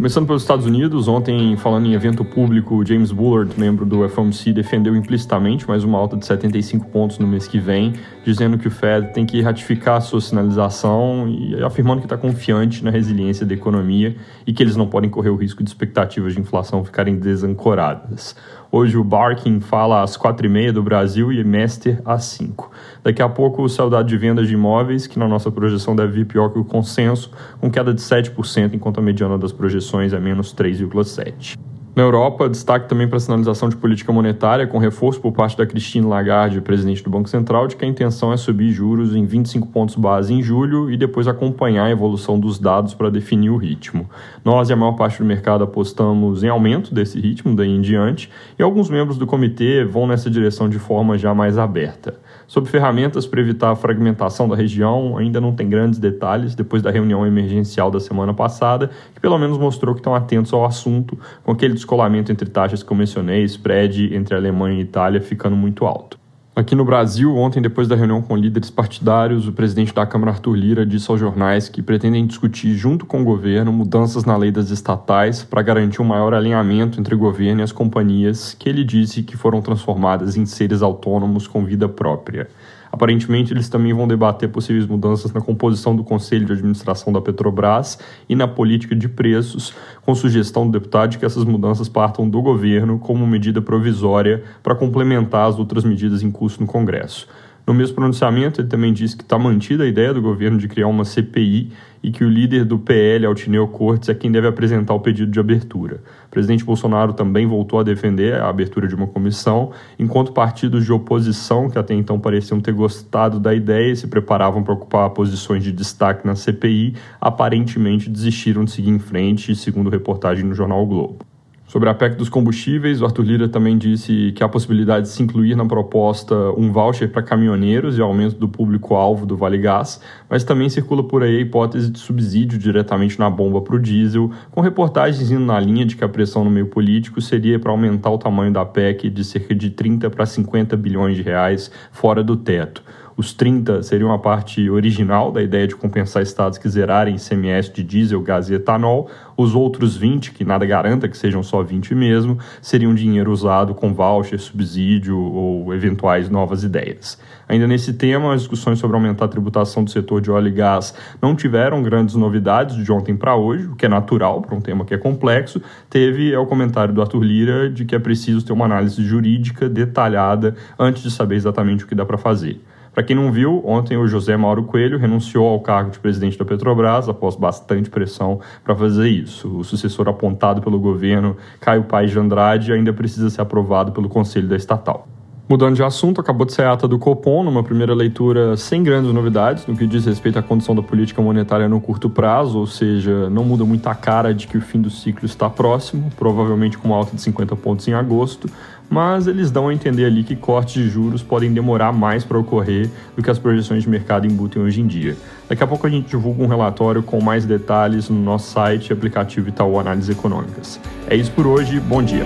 Começando pelos Estados Unidos, ontem, falando em evento público, James Bullard, membro do FOMC, defendeu implicitamente mais uma alta de 75 pontos no mês que vem, dizendo que o Fed tem que ratificar sua sinalização e afirmando que está confiante na resiliência da economia e que eles não podem correr o risco de expectativas de inflação ficarem desancoradas. Hoje o Barking fala às 4h30 do Brasil e Mester às 5 Daqui a pouco o saudade de vendas de imóveis, que na nossa projeção deve vir pior que o consenso, com queda de 7%, enquanto a mediana das projeções é menos 3,7%. Na Europa, destaque também para a sinalização de política monetária, com reforço por parte da Christine Lagarde, presidente do Banco Central, de que a intenção é subir juros em 25 pontos base em julho e depois acompanhar a evolução dos dados para definir o ritmo. Nós e a maior parte do mercado apostamos em aumento desse ritmo daí em diante, e alguns membros do comitê vão nessa direção de forma já mais aberta. Sobre ferramentas para evitar a fragmentação da região, ainda não tem grandes detalhes depois da reunião emergencial da semana passada, que pelo menos mostrou que estão atentos ao assunto, com aquele descolamento entre taxas que eu mencionei, spread entre Alemanha e Itália ficando muito alto. Aqui no Brasil, ontem, depois da reunião com líderes partidários, o presidente da Câmara, Arthur Lira, disse aos jornais que pretendem discutir, junto com o governo, mudanças na lei das estatais para garantir um maior alinhamento entre o governo e as companhias que ele disse que foram transformadas em seres autônomos com vida própria. Aparentemente, eles também vão debater possíveis mudanças na composição do Conselho de Administração da Petrobras e na política de preços, com sugestão do deputado de que essas mudanças partam do governo como medida provisória para complementar as outras medidas em curso no Congresso. No mesmo pronunciamento, ele também disse que está mantida a ideia do governo de criar uma CPI e que o líder do PL, Altineu Cortes, é quem deve apresentar o pedido de abertura. O presidente Bolsonaro também voltou a defender a abertura de uma comissão, enquanto partidos de oposição, que até então pareciam ter gostado da ideia e se preparavam para ocupar posições de destaque na CPI, aparentemente desistiram de seguir em frente, segundo reportagem no jornal o Globo. Sobre a PEC dos combustíveis, o Arthur Lira também disse que há possibilidade de se incluir na proposta um voucher para caminhoneiros e aumento do público-alvo do Vale Gás, mas também circula por aí a hipótese de subsídio diretamente na bomba para o diesel, com reportagens indo na linha de que a pressão no meio político seria para aumentar o tamanho da PEC de cerca de 30 para 50 bilhões de reais fora do teto. Os 30 seriam a parte original da ideia de compensar estados que zerarem ICMS de diesel, gás e etanol. Os outros 20, que nada garanta que sejam só 20 mesmo, seriam dinheiro usado com voucher, subsídio ou eventuais novas ideias. Ainda nesse tema, as discussões sobre aumentar a tributação do setor de óleo e gás não tiveram grandes novidades de ontem para hoje, o que é natural para um tema que é complexo. Teve é o comentário do Arthur Lira de que é preciso ter uma análise jurídica detalhada antes de saber exatamente o que dá para fazer. Para quem não viu, ontem o José Mauro Coelho renunciou ao cargo de presidente da Petrobras após bastante pressão para fazer isso. O sucessor apontado pelo governo, Caio Paes de Andrade, ainda precisa ser aprovado pelo conselho da estatal. Mudando de assunto, acabou de sair a ata do Copom, numa primeira leitura sem grandes novidades no que diz respeito à condição da política monetária no curto prazo, ou seja, não muda muito a cara de que o fim do ciclo está próximo, provavelmente com uma alta de 50 pontos em agosto, mas eles dão a entender ali que cortes de juros podem demorar mais para ocorrer do que as projeções de mercado embutem hoje em dia. Daqui a pouco a gente divulga um relatório com mais detalhes no nosso site e aplicativo Itaú Análises Econômicas. É isso por hoje, bom dia!